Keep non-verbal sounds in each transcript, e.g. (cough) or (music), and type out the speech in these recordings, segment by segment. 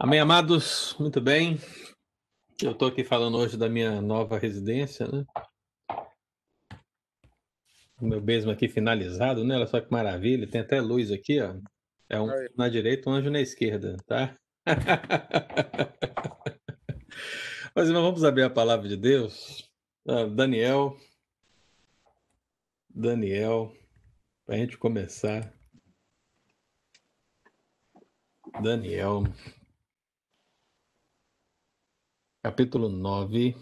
Amém, amados, muito bem. Eu estou aqui falando hoje da minha nova residência, né? O meu mesmo aqui finalizado, né? Olha só que maravilha, tem até luz aqui, ó. É um Aí. na direita, um anjo na esquerda, tá? (laughs) Mas irmão, vamos abrir a palavra de Deus. Ah, Daniel. Daniel, para a gente começar. Daniel, capítulo 9.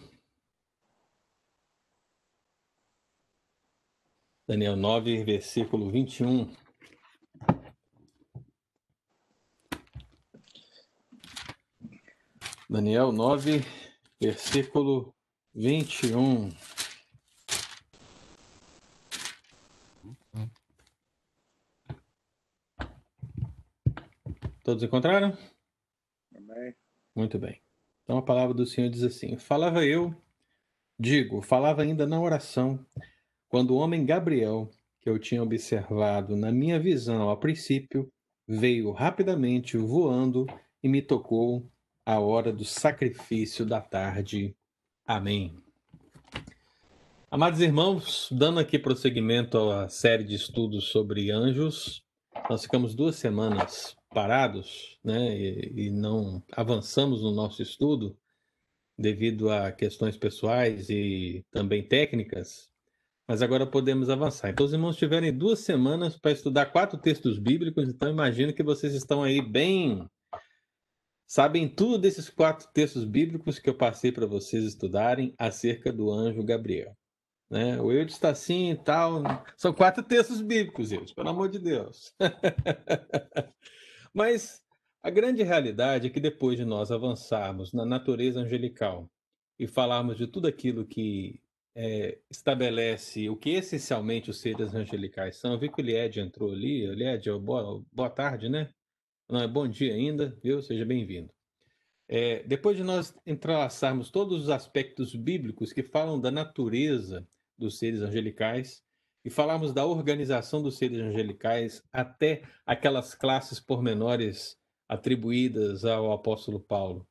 Daniel 9, versículo 21. Daniel 9, versículo 21. Todos encontraram? Amém. Muito bem. Então a palavra do Senhor diz assim: Falava eu, digo, falava ainda na oração, quando o homem Gabriel, que eu tinha observado na minha visão a princípio, veio rapidamente voando e me tocou a hora do sacrifício da tarde. Amém. Amados irmãos, dando aqui prosseguimento à série de estudos sobre anjos, nós ficamos duas semanas parados, né, e, e não avançamos no nosso estudo devido a questões pessoais e também técnicas, mas agora podemos avançar. Então, os irmãos tiverem duas semanas para estudar quatro textos bíblicos, então imagino que vocês estão aí bem. Sabem tudo desses quatro textos bíblicos que eu passei para vocês estudarem acerca do anjo Gabriel. Né? O Eudes está assim e tal. São quatro textos bíblicos, Eudes, pelo amor de Deus. (laughs) Mas a grande realidade é que depois de nós avançarmos na natureza angelical e falarmos de tudo aquilo que é, estabelece o que essencialmente os seres angelicais são, eu vi que o Lied entrou ali. Lied, boa, boa tarde, né? Não é bom dia ainda, viu? Seja bem-vindo. É, depois de nós entrelaçarmos todos os aspectos bíblicos que falam da natureza dos seres angelicais, e falarmos da organização dos seres angelicais até aquelas classes pormenores atribuídas ao apóstolo Paulo,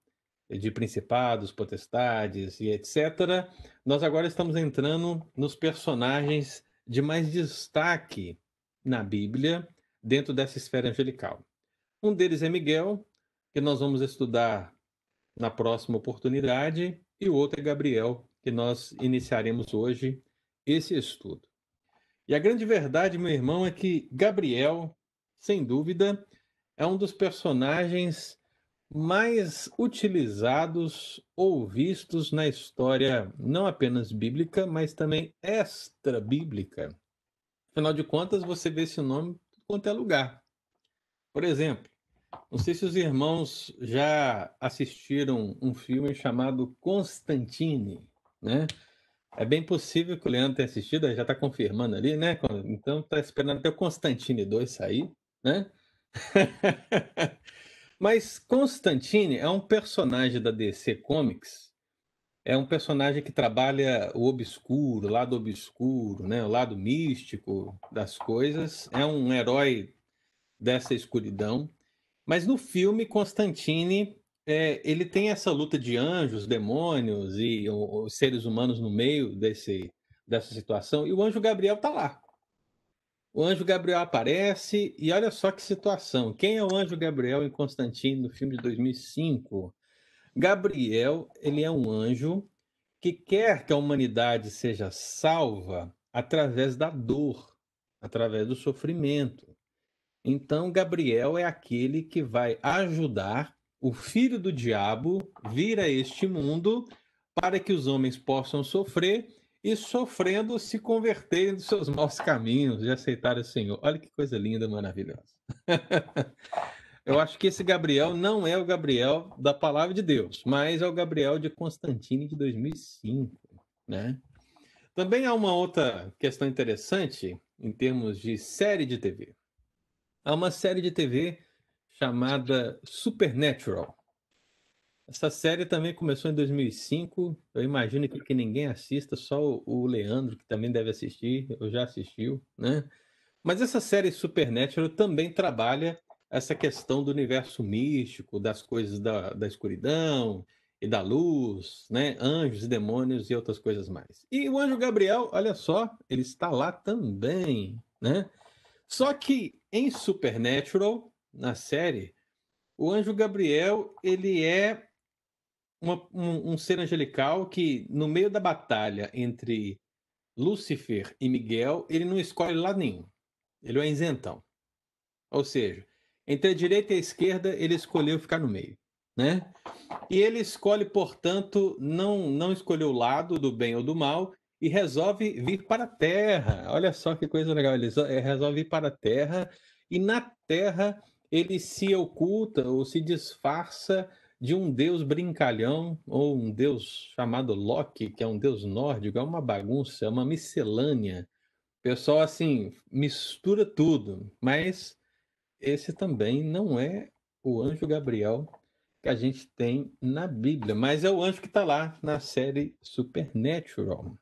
de principados, potestades e etc., nós agora estamos entrando nos personagens de mais destaque na Bíblia dentro dessa esfera angelical. Um deles é Miguel, que nós vamos estudar na próxima oportunidade, e o outro é Gabriel, que nós iniciaremos hoje esse estudo. E a grande verdade, meu irmão, é que Gabriel, sem dúvida, é um dos personagens mais utilizados ou vistos na história, não apenas bíblica, mas também extra-bíblica. Afinal de contas, você vê esse nome quanto é lugar. Por exemplo, não sei se os irmãos já assistiram um filme chamado Constantine, né? É bem possível que o Leandro tenha assistido, já está confirmando ali, né? Então está esperando até o Constantine 2 sair, né? (laughs) Mas Constantine é um personagem da DC Comics, é um personagem que trabalha o obscuro, o lado obscuro, né? o lado místico das coisas, é um herói dessa escuridão. Mas no filme, Constantine é, ele tem essa luta de anjos, demônios e os seres humanos no meio desse, dessa situação, e o anjo Gabriel está lá. O anjo Gabriel aparece e olha só que situação. Quem é o anjo Gabriel em Constantino no filme de 2005? Gabriel, ele é um anjo que quer que a humanidade seja salva através da dor, através do sofrimento. Então, Gabriel é aquele que vai ajudar o filho do diabo vir a este mundo para que os homens possam sofrer e, sofrendo, se converterem dos seus maus caminhos e aceitarem o Senhor. Olha que coisa linda, maravilhosa. (laughs) Eu acho que esse Gabriel não é o Gabriel da palavra de Deus, mas é o Gabriel de Constantine de 2005, né? Também há uma outra questão interessante em termos de série de TV. Há uma série de TV chamada Supernatural. Essa série também começou em 2005. Eu imagino que, que ninguém assista, só o Leandro, que também deve assistir, eu já assistiu, né? Mas essa série Supernatural também trabalha essa questão do universo místico, das coisas da, da escuridão e da luz, né? Anjos e demônios e outras coisas mais. E o anjo Gabriel, olha só, ele está lá também, né? Só que em Supernatural, na série, o anjo Gabriel, ele é uma, um, um ser angelical que, no meio da batalha entre Lúcifer e Miguel, ele não escolhe lado nenhum. Ele é isentão. Ou seja, entre a direita e a esquerda, ele escolheu ficar no meio, né? E ele escolhe, portanto, não não escolher o lado do bem ou do mal e resolve vir para a Terra. Olha só que coisa legal, ele resolve vir para a Terra e na Terra ele se oculta ou se disfarça de um deus brincalhão ou um deus chamado Loki, que é um deus nórdico, é uma bagunça, é uma miscelânea. O pessoal assim mistura tudo, mas esse também não é o anjo Gabriel que a gente tem na Bíblia, mas é o anjo que está lá na série Supernatural.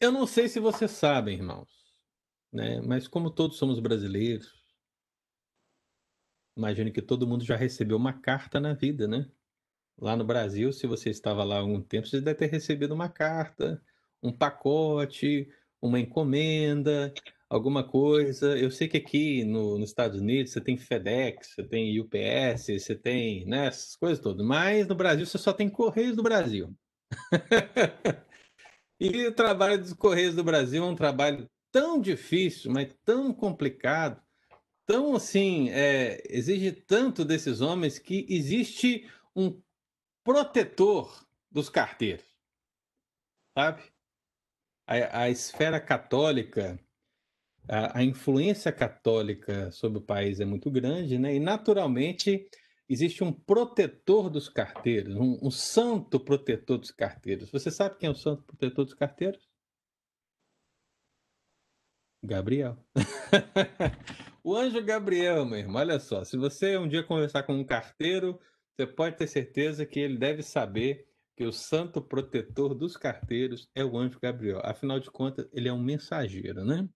Eu não sei se vocês sabem, irmãos, né? mas como todos somos brasileiros, imagino que todo mundo já recebeu uma carta na vida, né? Lá no Brasil, se você estava lá há algum tempo, você deve ter recebido uma carta, um pacote, uma encomenda, alguma coisa. Eu sei que aqui no, nos Estados Unidos você tem FedEx, você tem UPS, você tem né, essas coisas todas, mas no Brasil você só tem Correios do Brasil. (laughs) e o trabalho dos Correios do Brasil é um trabalho tão difícil, mas tão complicado, tão assim, é, exige tanto desses homens que existe um protetor dos carteiros, sabe? A, a esfera católica a, a, influência católica sobre o país é muito grande, né? E naturalmente existe um protetor dos carteiros, um, um santo protetor dos carteiros. Você sabe quem é o santo protetor dos carteiros? Gabriel. (laughs) o anjo Gabriel, meu irmão, olha só. Se você um dia conversar com um carteiro, você pode ter certeza que ele deve saber que o santo protetor dos carteiros é o anjo Gabriel. Afinal de contas, ele é um mensageiro, né?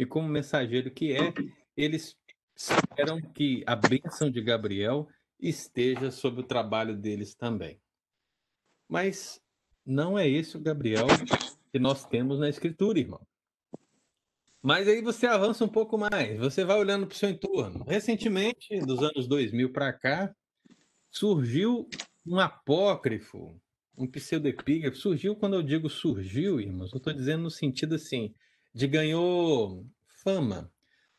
e como mensageiro que é, eles esperam que a bênção de Gabriel esteja sobre o trabalho deles também. Mas não é esse o Gabriel que nós temos na Escritura, irmão. Mas aí você avança um pouco mais, você vai olhando para o seu entorno. Recentemente, dos anos 2000 para cá, surgiu um apócrifo, um pseudepígrafo. Surgiu, quando eu digo surgiu, irmãos, eu estou dizendo no sentido assim, de ganhou fama,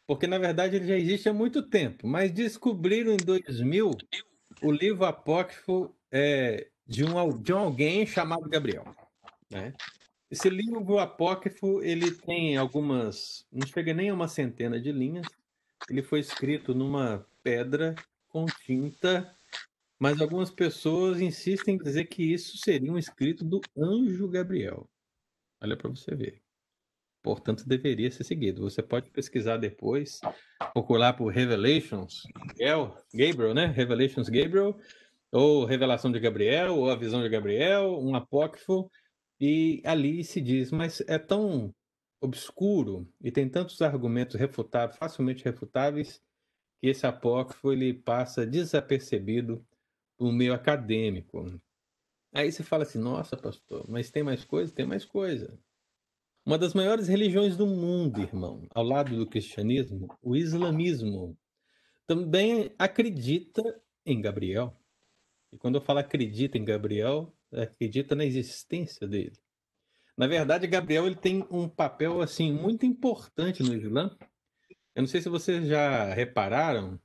porque na verdade ele já existe há muito tempo, mas descobriram em 2000 o livro apócrifo é, de, um, de um alguém chamado Gabriel. Né? Esse livro apócrifo ele tem algumas, não chega nem a uma centena de linhas. Ele foi escrito numa pedra com tinta, mas algumas pessoas insistem em dizer que isso seria um escrito do anjo Gabriel. Olha para você ver portanto deveria ser seguido. Você pode pesquisar depois, procurar por Revelations, Gabriel, né? Revelations Gabriel, ou Revelação de Gabriel, ou a Visão de Gabriel, um apócrifo, e ali se diz, mas é tão obscuro e tem tantos argumentos refutáveis, facilmente refutáveis, que esse apócrifo ele passa desapercebido no meio acadêmico. Aí você fala assim, nossa, pastor, mas tem mais coisa? Tem mais coisa. Uma das maiores religiões do mundo, irmão, ao lado do cristianismo, o islamismo, também acredita em Gabriel. E quando eu falo acredita em Gabriel, acredita na existência dele. Na verdade, Gabriel ele tem um papel assim muito importante no Islã. Eu não sei se vocês já repararam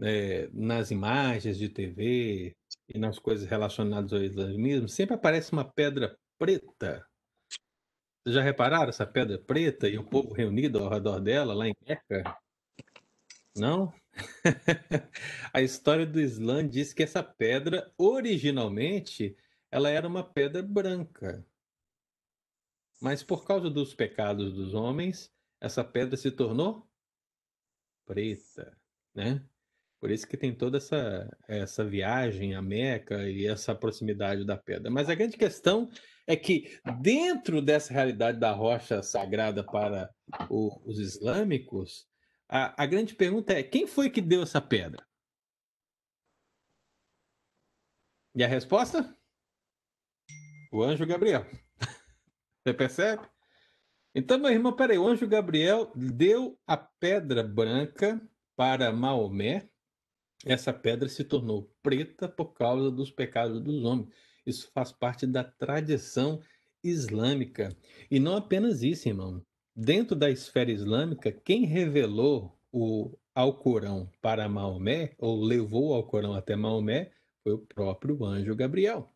é, nas imagens de TV e nas coisas relacionadas ao islamismo, sempre aparece uma pedra preta vocês já repararam essa pedra preta e o povo reunido ao redor dela, lá em Meca? Não? (laughs) a história do Islã diz que essa pedra, originalmente, ela era uma pedra branca. Mas por causa dos pecados dos homens, essa pedra se tornou preta, né? Por isso que tem toda essa, essa viagem a Meca e essa proximidade da pedra. Mas a grande questão é que, dentro dessa realidade da rocha sagrada para o, os islâmicos, A, a grande pergunta é: quem foi que deu essa pedra? E a resposta? O anjo Gabriel. (laughs) Você percebe? Então, meu irmão, peraí, o anjo Gabriel deu a pedra branca para Maomé. Essa pedra se tornou preta por causa dos pecados dos homens. Isso faz parte da tradição islâmica. E não apenas isso, irmão. Dentro da esfera islâmica, quem revelou o Alcorão para Maomé, ou levou o Alcorão até Maomé, foi o próprio anjo Gabriel.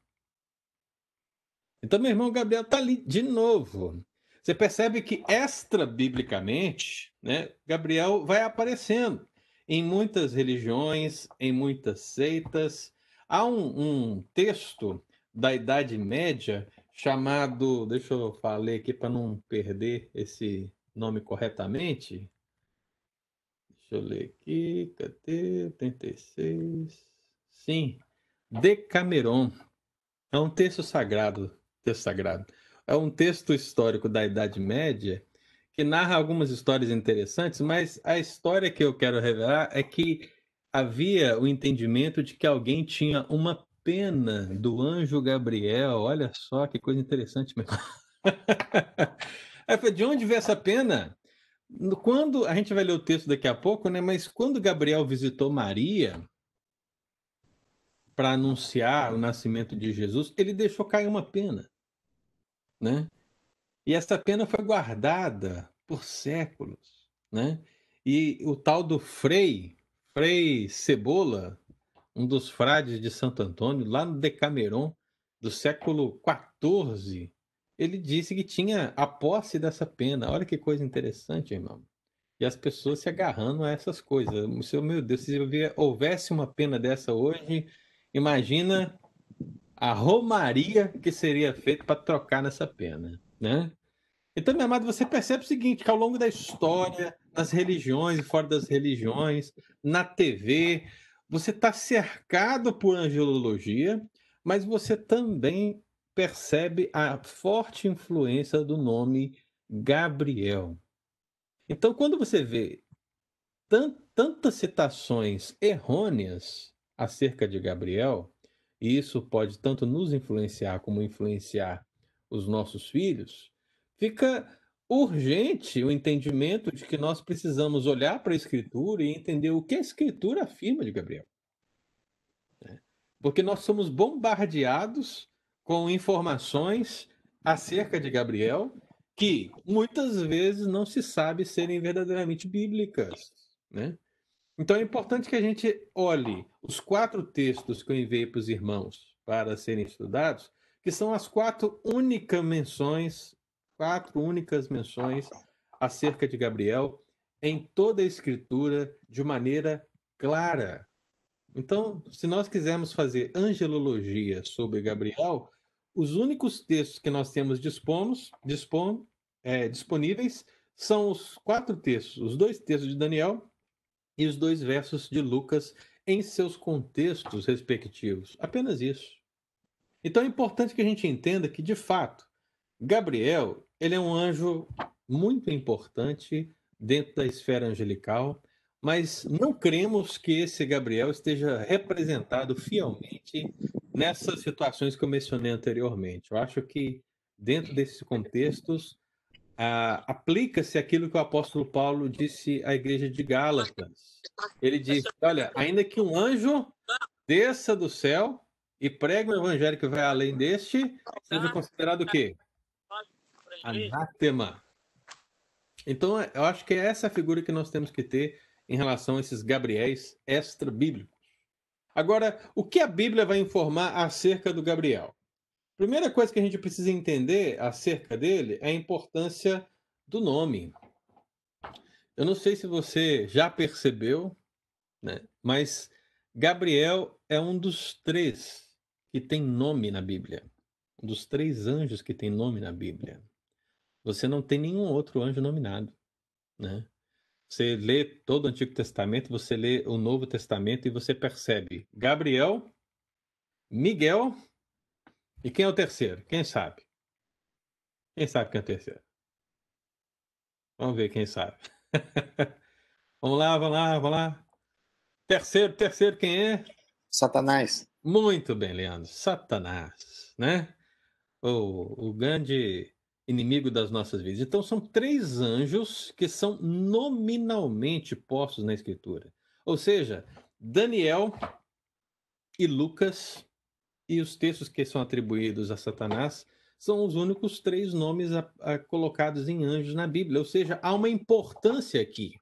Então, meu irmão Gabriel está ali de novo. Você percebe que extra-biblicamente, né, Gabriel vai aparecendo em muitas religiões, em muitas seitas. Há um, um texto da Idade Média chamado, deixa eu falar aqui para não perder esse nome corretamente. Deixa eu ler aqui, cadê? 86. Sim, Decameron. É um texto sagrado, texto sagrado. É um texto histórico da Idade Média que narra algumas histórias interessantes, mas a história que eu quero revelar é que havia o entendimento de que alguém tinha uma pena do anjo Gabriel. Olha só que coisa interessante. (laughs) de onde veio essa pena? Quando a gente vai ler o texto daqui a pouco, né? Mas quando Gabriel visitou Maria para anunciar o nascimento de Jesus, ele deixou cair uma pena, né? E essa pena foi guardada por séculos, né? E o tal do Frei, Frei Cebola, um dos frades de Santo Antônio, lá no Decameron, do século XIV, ele disse que tinha a posse dessa pena. Olha que coisa interessante, irmão. E as pessoas se agarrando a essas coisas. Meu Deus, se houvesse uma pena dessa hoje, imagina a romaria que seria feita para trocar nessa pena, né? Então, meu amado, você percebe o seguinte, que ao longo da história, nas religiões e fora das religiões, na TV, você está cercado por angelologia, mas você também percebe a forte influência do nome Gabriel. Então, quando você vê tantas citações errôneas acerca de Gabriel, e isso pode tanto nos influenciar como influenciar os nossos filhos, fica urgente o entendimento de que nós precisamos olhar para a Escritura e entender o que a Escritura afirma de Gabriel. Né? Porque nós somos bombardeados com informações acerca de Gabriel que muitas vezes não se sabe serem verdadeiramente bíblicas. Né? Então é importante que a gente olhe os quatro textos que eu enviei para os irmãos para serem estudados, que são as quatro únicas menções quatro únicas menções acerca de Gabriel em toda a Escritura de maneira clara. Então, se nós quisermos fazer angelologia sobre Gabriel, os únicos textos que nós temos dispomos, dispom, é, disponíveis são os quatro textos, os dois textos de Daniel e os dois versos de Lucas em seus contextos respectivos. Apenas isso. Então é importante que a gente entenda que, de fato, Gabriel ele é um anjo muito importante dentro da esfera angelical, mas não cremos que esse Gabriel esteja representado fielmente nessas situações que eu mencionei anteriormente. Eu acho que dentro desses contextos aplica-se aquilo que o apóstolo Paulo disse à igreja de Gálatas. Ele disse: Olha, ainda que um anjo desça do céu e pregue um evangelho que vai além deste, seja considerado o quê? Anátema. Então, eu acho que é essa figura que nós temos que ter em relação a esses Gabriéis extra-bíblicos. Agora, o que a Bíblia vai informar acerca do Gabriel? Primeira coisa que a gente precisa entender acerca dele é a importância do nome. Eu não sei se você já percebeu, né? mas Gabriel é um dos três que tem nome na Bíblia. Um dos três anjos que tem nome na Bíblia você não tem nenhum outro anjo nominado, né? Você lê todo o Antigo Testamento, você lê o Novo Testamento e você percebe Gabriel, Miguel e quem é o terceiro? Quem sabe? Quem sabe quem é o terceiro? Vamos ver quem sabe. (laughs) Vamos lá, vamos lá, vamos lá. Terceiro, terceiro, quem é? Satanás. Muito bem, Leandro. Satanás, né? O, o grande inimigo das nossas vidas. Então, são três anjos que são nominalmente postos na Escritura. Ou seja, Daniel e Lucas e os textos que são atribuídos a Satanás são os únicos três nomes a, a, colocados em anjos na Bíblia. Ou seja, há uma importância aqui.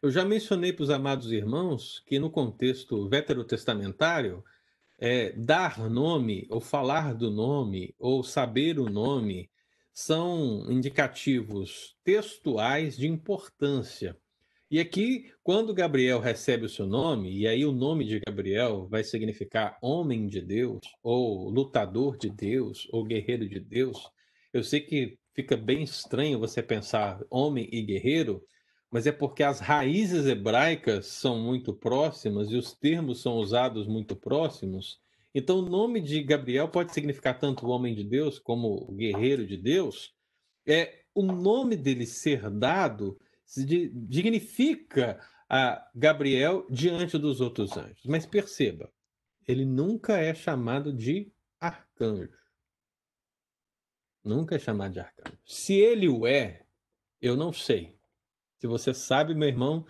Eu já mencionei para os amados irmãos que no contexto veterotestamentário, é, dar nome, ou falar do nome, ou saber o nome, são indicativos textuais de importância. E aqui, quando Gabriel recebe o seu nome, e aí o nome de Gabriel vai significar homem de Deus, ou lutador de Deus, ou guerreiro de Deus, eu sei que fica bem estranho você pensar homem e guerreiro, mas é porque as raízes hebraicas são muito próximas e os termos são usados muito próximos. Então, o nome de Gabriel pode significar tanto homem de Deus como guerreiro de Deus. É o nome dele ser dado dignifica a Gabriel diante dos outros anjos. Mas perceba, ele nunca é chamado de arcanjo. Nunca é chamado de arcanjo. Se ele o é, eu não sei. Se você sabe, meu irmão,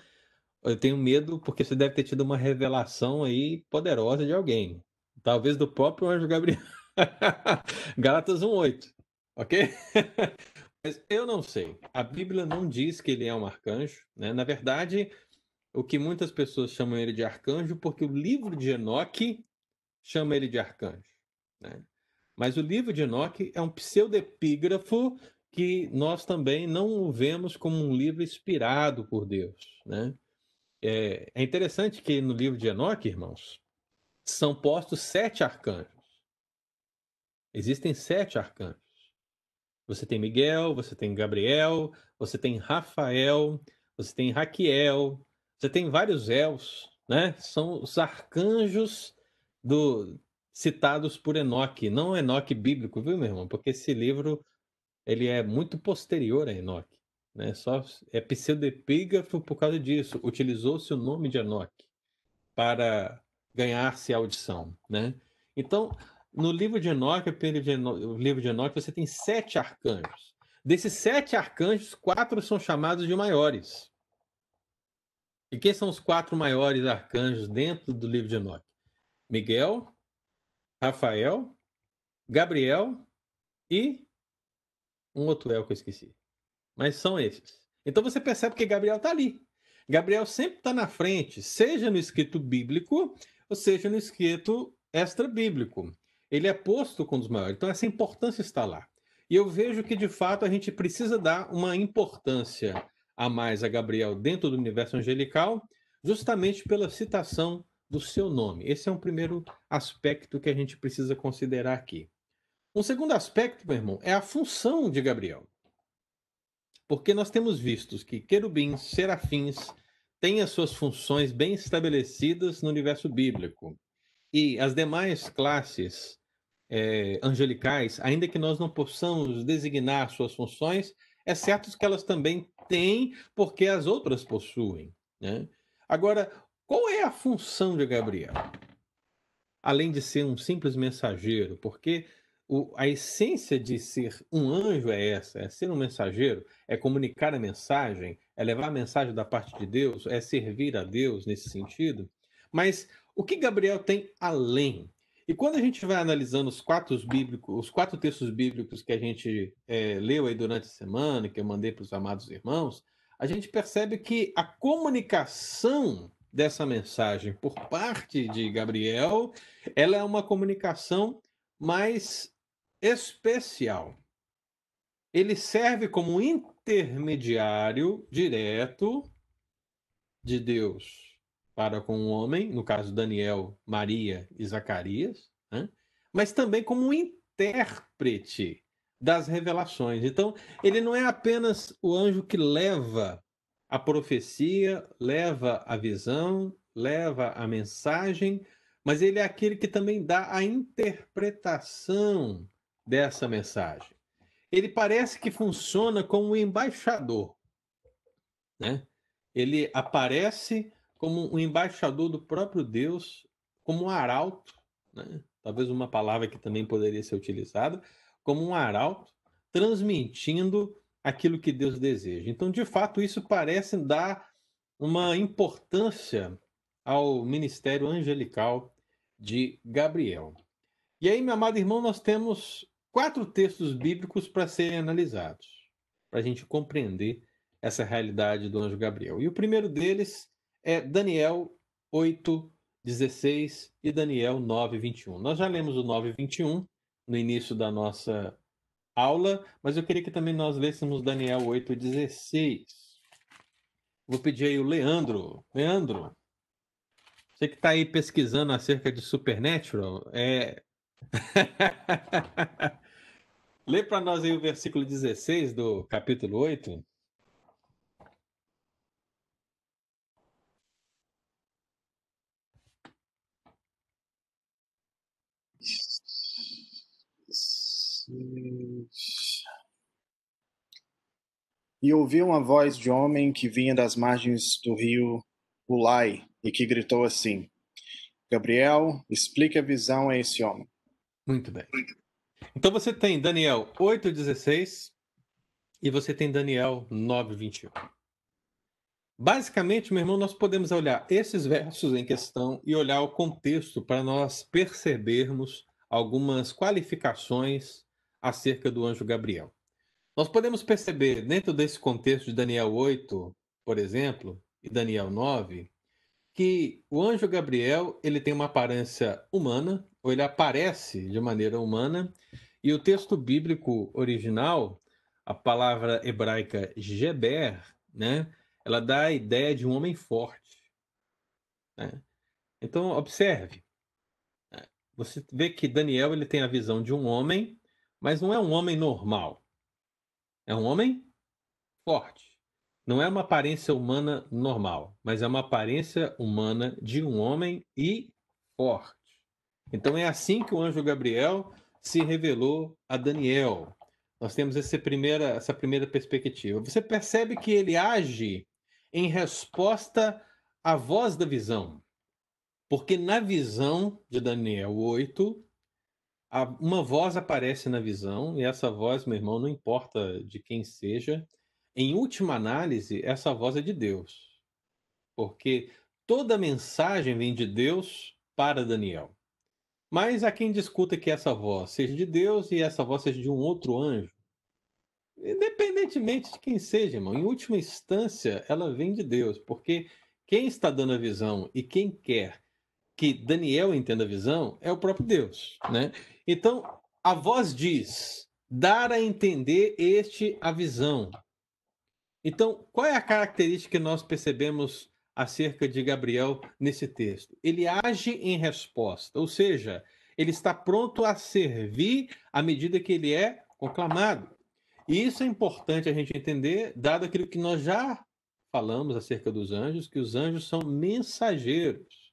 eu tenho medo porque você deve ter tido uma revelação aí poderosa de alguém. Talvez do próprio anjo Gabriel. (laughs) Gálatas 1:8. OK? (laughs) Mas eu não sei. A Bíblia não diz que ele é um arcanjo. Né? Na verdade, o que muitas pessoas chamam ele de arcanjo, porque o livro de Enoque chama ele de arcanjo. Né? Mas o livro de Enoque é um pseudepígrafo que nós também não o vemos como um livro inspirado por Deus. Né? É, é interessante que no livro de Enoque, irmãos, são postos sete arcanjos. Existem sete arcanjos. Você tem Miguel, você tem Gabriel, você tem Rafael, você tem Raquiel, você tem vários Els, né? São os arcanjos do citados por Enoque, não Enoque bíblico, viu, meu irmão? Porque esse livro ele é muito posterior a Enoque, né? Só é pseudepígrafo por causa disso. Utilizou-se o nome de Enoque para ganhar-se audição, né? Então, no livro de Enoque, o livro de Enoque, você tem sete arcanjos. Desses sete arcanjos, quatro são chamados de maiores. E quem são os quatro maiores arcanjos dentro do livro de Enoque? Miguel, Rafael, Gabriel e um outro El que eu esqueci. Mas são esses. Então você percebe que Gabriel está ali. Gabriel sempre está na frente, seja no escrito bíblico, ou seja no escrito extra-bíblico ele é posto com os maiores. Então, essa importância está lá. E eu vejo que, de fato, a gente precisa dar uma importância a mais a Gabriel dentro do universo angelical, justamente pela citação do seu nome. Esse é um primeiro aspecto que a gente precisa considerar aqui. Um segundo aspecto, meu irmão, é a função de Gabriel. Porque nós temos visto que querubins, serafins, têm as suas funções bem estabelecidas no universo bíblico. E as demais classes é, angelicais, ainda que nós não possamos designar suas funções, é certo que elas também têm, porque as outras possuem. Né? Agora, qual é a função de Gabriel? Além de ser um simples mensageiro, porque o, a essência de ser um anjo é essa: é ser um mensageiro, é comunicar a mensagem, é levar a mensagem da parte de Deus, é servir a Deus nesse sentido. Mas o que Gabriel tem além? E quando a gente vai analisando os quatro bíblicos, os quatro textos bíblicos que a gente é, leu aí durante a semana, que eu mandei para os amados irmãos, a gente percebe que a comunicação dessa mensagem por parte de Gabriel, ela é uma comunicação mais especial. Ele serve como intermediário direto de Deus para com o homem, no caso Daniel, Maria e Zacarias, né? mas também como um intérprete das revelações. Então, ele não é apenas o anjo que leva a profecia, leva a visão, leva a mensagem, mas ele é aquele que também dá a interpretação dessa mensagem. Ele parece que funciona como um embaixador, né? ele aparece como um embaixador do próprio Deus, como um arauto, né? talvez uma palavra que também poderia ser utilizada, como um arauto, transmitindo aquilo que Deus deseja. Então, de fato, isso parece dar uma importância ao ministério angelical de Gabriel. E aí, meu amado irmão, nós temos quatro textos bíblicos para serem analisados, para a gente compreender essa realidade do anjo Gabriel. E o primeiro deles é Daniel 8, 16 e Daniel 9, 21. Nós já lemos o 9, 21 no início da nossa aula, mas eu queria que também nós lêssemos Daniel 8, 16. Vou pedir aí o Leandro. Leandro, você que está aí pesquisando acerca de Supernatural, é... (laughs) lê para nós aí o versículo 16 do capítulo 8. E ouvi uma voz de homem que vinha das margens do rio Ulai e que gritou assim: Gabriel, explique a visão a esse homem. Muito bem. Então você tem Daniel 8,16 e você tem Daniel 9,21. Basicamente, meu irmão, nós podemos olhar esses versos em questão e olhar o contexto para nós percebermos algumas qualificações acerca do anjo Gabriel. Nós podemos perceber, dentro desse contexto de Daniel 8, por exemplo, e Daniel 9, que o anjo Gabriel ele tem uma aparência humana, ou ele aparece de maneira humana, e o texto bíblico original, a palavra hebraica Geber, né, ela dá a ideia de um homem forte. Né? Então, observe. Né, você vê que Daniel ele tem a visão de um homem mas não é um homem normal. É um homem forte. Não é uma aparência humana normal, mas é uma aparência humana de um homem e forte. Então é assim que o anjo Gabriel se revelou a Daniel. Nós temos essa primeira, essa primeira perspectiva. Você percebe que ele age em resposta à voz da visão. Porque na visão de Daniel 8, uma voz aparece na visão, e essa voz, meu irmão, não importa de quem seja, em última análise, essa voz é de Deus. Porque toda mensagem vem de Deus para Daniel. Mas há quem discuta que essa voz seja de Deus e essa voz seja de um outro anjo. Independentemente de quem seja, irmão, em última instância, ela vem de Deus, porque quem está dando a visão e quem quer que Daniel entenda a visão é o próprio Deus, né? Então, a voz diz: dar a entender este a visão. Então, qual é a característica que nós percebemos acerca de Gabriel nesse texto? Ele age em resposta, ou seja, ele está pronto a servir à medida que ele é conclamado. E isso é importante a gente entender, dado aquilo que nós já falamos acerca dos anjos, que os anjos são mensageiros.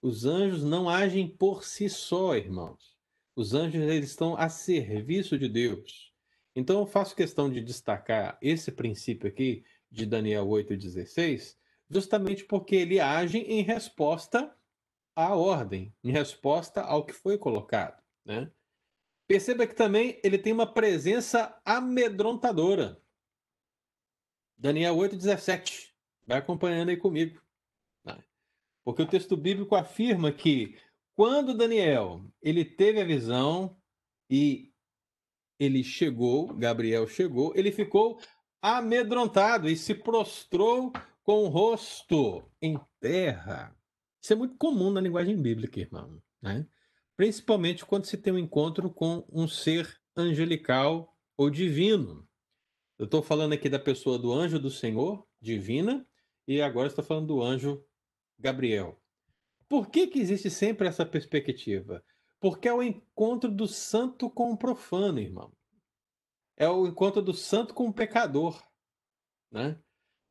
Os anjos não agem por si só, irmãos. Os anjos eles estão a serviço de Deus. Então eu faço questão de destacar esse princípio aqui de Daniel 8:16, justamente porque ele age em resposta à ordem, em resposta ao que foi colocado, né? Perceba que também ele tem uma presença amedrontadora. Daniel 8:17. Vai acompanhando aí comigo. Porque o texto bíblico afirma que quando Daniel ele teve a visão e ele chegou, Gabriel chegou, ele ficou amedrontado e se prostrou com o rosto em terra. Isso é muito comum na linguagem bíblica, irmão. Né? Principalmente quando se tem um encontro com um ser angelical ou divino. Eu estou falando aqui da pessoa do anjo do Senhor, divina, e agora estou falando do anjo Gabriel. Por que, que existe sempre essa perspectiva? Porque é o encontro do santo com o profano, irmão. É o encontro do santo com o pecador. Né?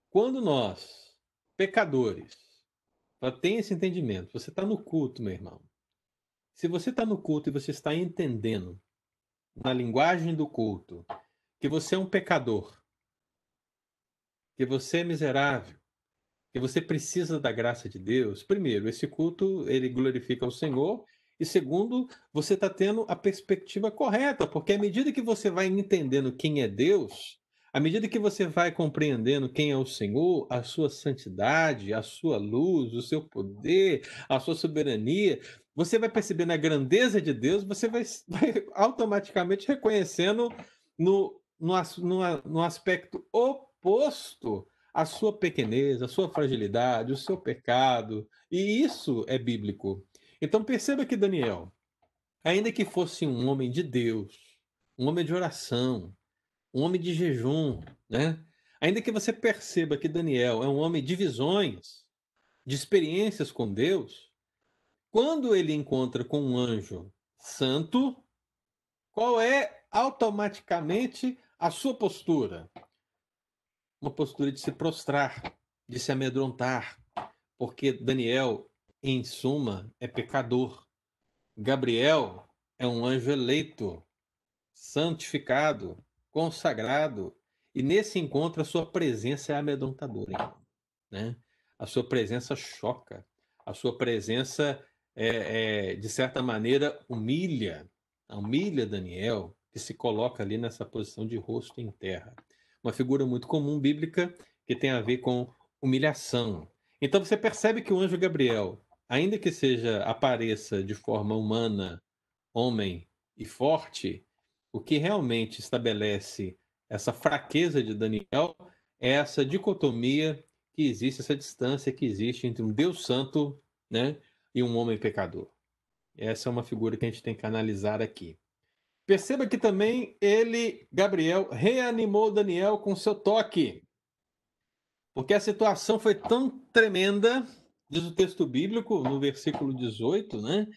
Quando nós, pecadores, tem esse entendimento, você está no culto, meu irmão. Se você está no culto e você está entendendo, na linguagem do culto, que você é um pecador, que você é miserável, que você precisa da graça de Deus, primeiro, esse culto ele glorifica o Senhor, e segundo, você está tendo a perspectiva correta, porque à medida que você vai entendendo quem é Deus, à medida que você vai compreendendo quem é o Senhor, a sua santidade, a sua luz, o seu poder, a sua soberania, você vai percebendo a grandeza de Deus, você vai, (laughs) vai automaticamente reconhecendo no, no, no, no aspecto oposto a sua pequenez, a sua fragilidade, o seu pecado. E isso é bíblico. Então perceba que Daniel, ainda que fosse um homem de Deus, um homem de oração, um homem de jejum, né? Ainda que você perceba que Daniel é um homem de visões, de experiências com Deus, quando ele encontra com um anjo santo, qual é automaticamente a sua postura? Uma postura de se prostrar, de se amedrontar, porque Daniel em suma, é pecador. Gabriel é um anjo eleito, santificado, consagrado. E nesse encontro, a sua presença é amedrontadora. Né? A sua presença choca. A sua presença, é, é, de certa maneira, humilha. Humilha Daniel, que se coloca ali nessa posição de rosto em terra. Uma figura muito comum bíblica que tem a ver com humilhação. Então você percebe que o anjo Gabriel, ainda que seja apareça de forma humana, homem e forte, o que realmente estabelece essa fraqueza de Daniel é essa dicotomia que existe, essa distância que existe entre um Deus santo né, e um homem pecador. Essa é uma figura que a gente tem que analisar aqui. Perceba que também ele, Gabriel, reanimou Daniel com seu toque. Porque a situação foi tão tremenda Diz o texto bíblico, no versículo 18, né?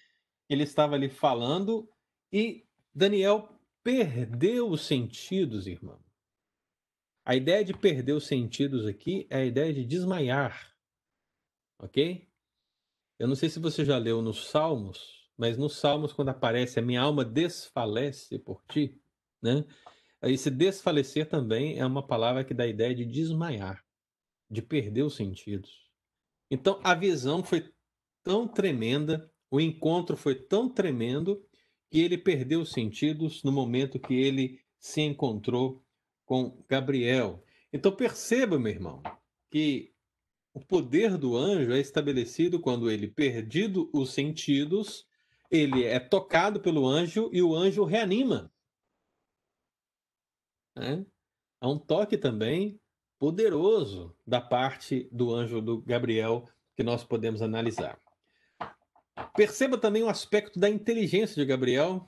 Ele estava ali falando e Daniel perdeu os sentidos, irmão. A ideia de perder os sentidos aqui é a ideia de desmaiar. Ok? Eu não sei se você já leu nos Salmos, mas nos Salmos, quando aparece a minha alma desfalece por ti, né? Esse desfalecer também é uma palavra que dá a ideia de desmaiar, de perder os sentidos. Então a visão foi tão tremenda, o encontro foi tão tremendo que ele perdeu os sentidos no momento que ele se encontrou com Gabriel. Então perceba, meu irmão, que o poder do anjo é estabelecido quando ele, perdido os sentidos, ele é tocado pelo anjo e o anjo reanima. É? Há um toque também poderoso da parte do anjo do Gabriel que nós podemos analisar. Perceba também o aspecto da inteligência de Gabriel,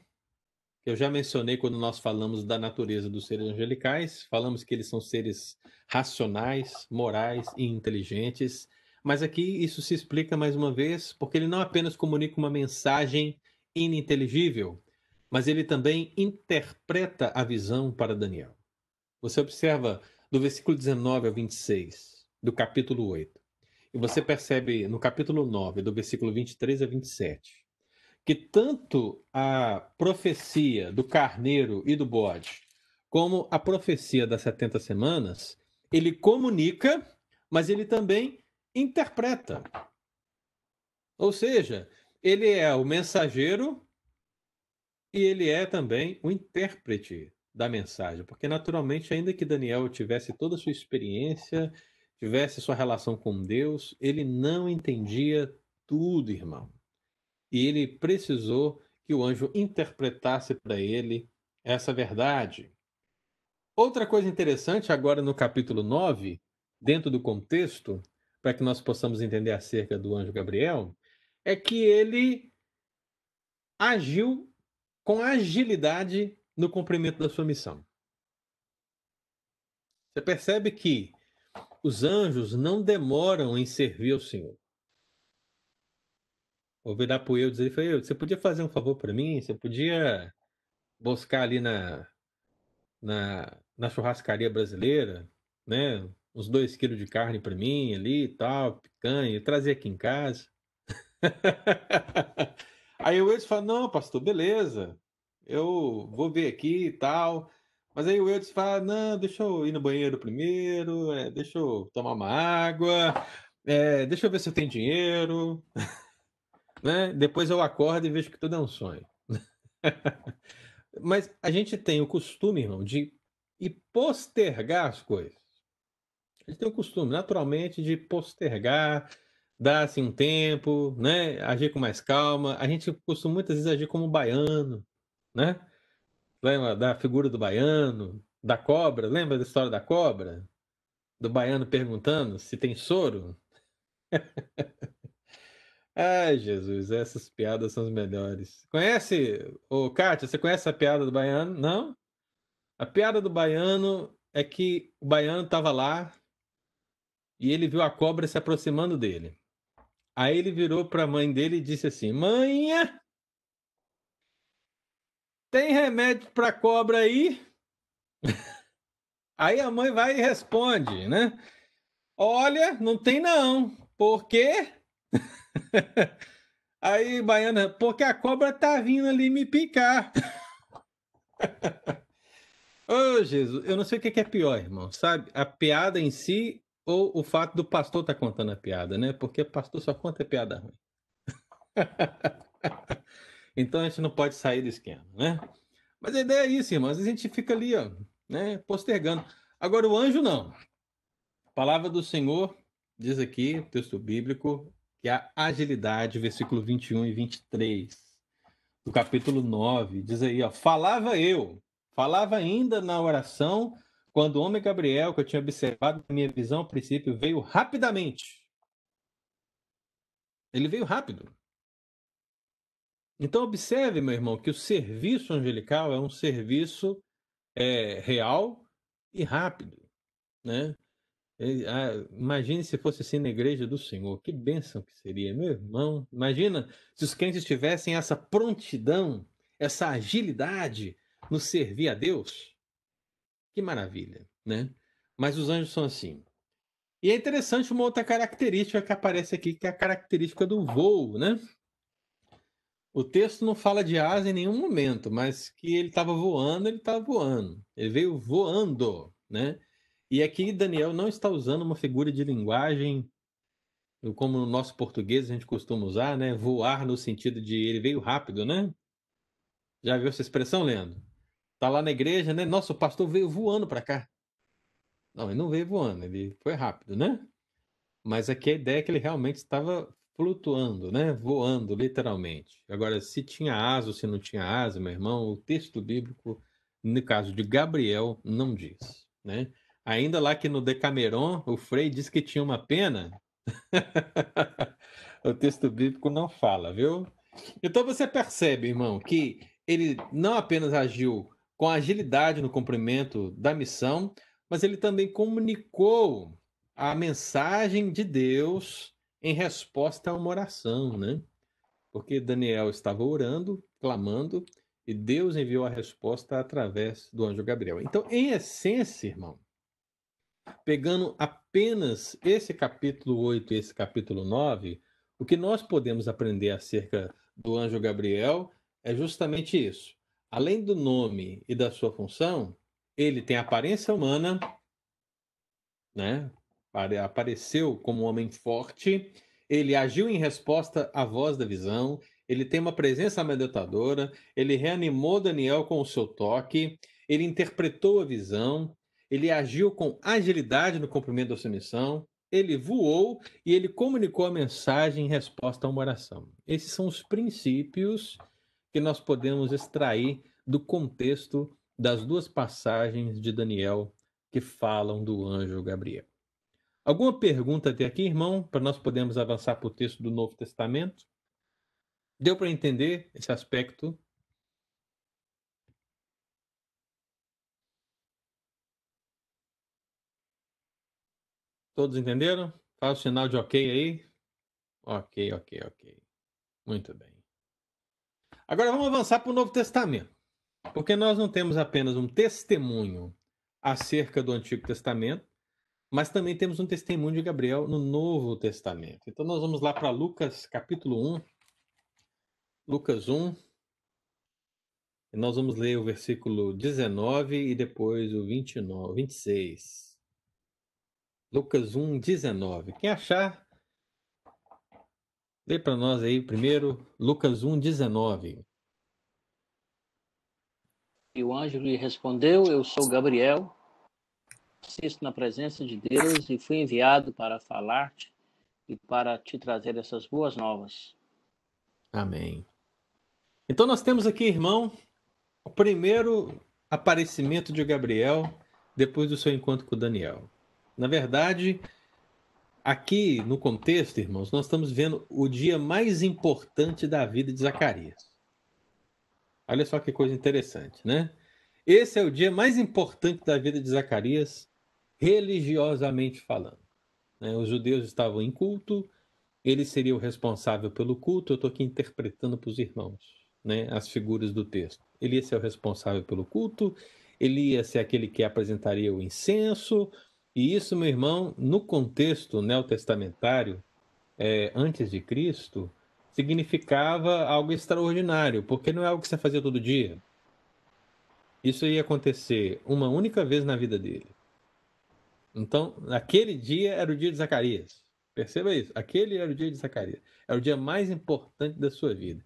que eu já mencionei quando nós falamos da natureza dos seres angelicais. Falamos que eles são seres racionais, morais e inteligentes. Mas aqui isso se explica mais uma vez porque ele não apenas comunica uma mensagem ininteligível, mas ele também interpreta a visão para Daniel. Você observa do versículo 19 ao 26 do capítulo 8. E você percebe no capítulo 9, do versículo 23 a 27, que tanto a profecia do carneiro e do bode, como a profecia das 70 semanas, ele comunica, mas ele também interpreta. Ou seja, ele é o mensageiro e ele é também o intérprete da mensagem, porque naturalmente, ainda que Daniel tivesse toda a sua experiência, tivesse sua relação com Deus, ele não entendia tudo, irmão. E ele precisou que o anjo interpretasse para ele essa verdade. Outra coisa interessante, agora no capítulo 9, dentro do contexto, para que nós possamos entender acerca do anjo Gabriel, é que ele agiu com agilidade no cumprimento da sua missão. Você percebe que os anjos não demoram em servir ao Senhor. Vou virar para o eu dizer, você podia fazer um favor para mim? Você podia buscar ali na, na, na churrascaria brasileira, né? Uns dois quilos de carne para mim ali e tal, picanha, trazer aqui em casa. (laughs) Aí o Eudes fala, não, pastor, beleza eu vou ver aqui e tal. Mas aí o Eudes fala, não, deixa eu ir no banheiro primeiro, é, deixa eu tomar uma água. É, deixa eu ver se eu tenho dinheiro. (laughs) né? Depois eu acordo e vejo que tudo é um sonho. (laughs) Mas a gente tem o costume, irmão, de postergar as coisas. Gente tem o costume, naturalmente, de postergar, dar assim um tempo, né? Agir com mais calma. A gente costuma muitas vezes agir como um baiano, né? Lembra da figura do baiano, da cobra? Lembra da história da cobra? Do baiano perguntando se tem soro? (laughs) Ai, Jesus, essas piadas são as melhores. Conhece, ô Kátia, você conhece a piada do baiano? Não? A piada do baiano é que o baiano estava lá e ele viu a cobra se aproximando dele. Aí ele virou para a mãe dele e disse assim: Manha, tem remédio para cobra aí? (laughs) Aí a mãe vai e responde, né? Olha, não tem não. Por quê? (laughs) Aí, Baiana, porque a cobra tá vindo ali me picar. (laughs) Ô, oh, Jesus, eu não sei o que é pior, irmão, sabe? A piada em si ou o fato do pastor estar tá contando a piada, né? Porque pastor só conta piada ruim. (laughs) então a gente não pode sair do esquema, né? Mas a ideia é isso, irmãos. A gente fica ali, ó, né? Postergando. Agora o anjo não. A palavra do Senhor diz aqui, texto bíblico, que a agilidade, versículo 21 e 23 do capítulo 9, diz aí, ó, falava eu, falava ainda na oração, quando o homem Gabriel, que eu tinha observado na minha visão ao princípio, veio rapidamente. Ele veio rápido. Então, observe, meu irmão, que o serviço angelical é um serviço é, real e rápido. Né? Ah, imagine se fosse assim na igreja do Senhor. Que bênção que seria, meu irmão. Imagina se os crentes tivessem essa prontidão, essa agilidade no servir a Deus. Que maravilha, né? Mas os anjos são assim. E é interessante uma outra característica que aparece aqui, que é a característica do voo, né? O texto não fala de asa em nenhum momento, mas que ele estava voando, ele estava voando. Ele veio voando, né? E aqui Daniel não está usando uma figura de linguagem como no nosso português a gente costuma usar, né? Voar no sentido de ele veio rápido, né? Já viu essa expressão, Leandro? Tá lá na igreja, né? Nossa, o pastor veio voando para cá. Não, ele não veio voando, ele foi rápido, né? Mas aqui a ideia é que ele realmente estava flutuando, né? Voando, literalmente. Agora, se tinha asa ou se não tinha asa, meu irmão, o texto bíblico, no caso de Gabriel, não diz, né? Ainda lá que no Decameron, o Frei diz que tinha uma pena. (laughs) o texto bíblico não fala, viu? Então você percebe, irmão, que ele não apenas agiu com agilidade no cumprimento da missão, mas ele também comunicou a mensagem de Deus em resposta a uma oração, né? Porque Daniel estava orando, clamando, e Deus enviou a resposta através do anjo Gabriel. Então, em essência, irmão, pegando apenas esse capítulo 8 e esse capítulo 9, o que nós podemos aprender acerca do anjo Gabriel é justamente isso. Além do nome e da sua função, ele tem aparência humana, né? Apareceu como um homem forte, ele agiu em resposta à voz da visão, ele tem uma presença amedrontadora, ele reanimou Daniel com o seu toque, ele interpretou a visão, ele agiu com agilidade no cumprimento da sua missão, ele voou e ele comunicou a mensagem em resposta a uma oração. Esses são os princípios que nós podemos extrair do contexto das duas passagens de Daniel que falam do anjo Gabriel. Alguma pergunta até aqui, irmão, para nós podermos avançar para o texto do Novo Testamento? Deu para entender esse aspecto Todos entenderam? Faz o sinal de ok aí. Ok, ok, ok. Muito bem. Agora vamos avançar para o Novo Testamento. Porque nós não temos apenas um testemunho acerca do Antigo Testamento, mas também temos um testemunho de Gabriel no Novo Testamento. Então nós vamos lá para Lucas capítulo 1. Lucas 1. E nós vamos ler o versículo 19 e depois o 29, 26. Lucas 1, 19. Quem achar, Lê para nós aí primeiro Lucas 1, 19. E o anjo lhe respondeu: Eu sou Gabriel, assisto na presença de Deus e fui enviado para falar-te e para te trazer essas boas novas. Amém. Então nós temos aqui, irmão, o primeiro aparecimento de Gabriel depois do seu encontro com Daniel. Na verdade, aqui no contexto, irmãos, nós estamos vendo o dia mais importante da vida de Zacarias. Olha só que coisa interessante, né? Esse é o dia mais importante da vida de Zacarias, religiosamente falando. Né? Os judeus estavam em culto, ele seria o responsável pelo culto. Eu estou aqui interpretando para os irmãos né, as figuras do texto. Ele ia ser o responsável pelo culto, ele ia ser aquele que apresentaria o incenso, e isso, meu irmão, no contexto neotestamentário, é, antes de Cristo, significava algo extraordinário, porque não é algo que você fazia todo dia. Isso ia acontecer uma única vez na vida dele. Então, aquele dia era o dia de Zacarias. Perceba isso. Aquele era o dia de Zacarias. Era o dia mais importante da sua vida.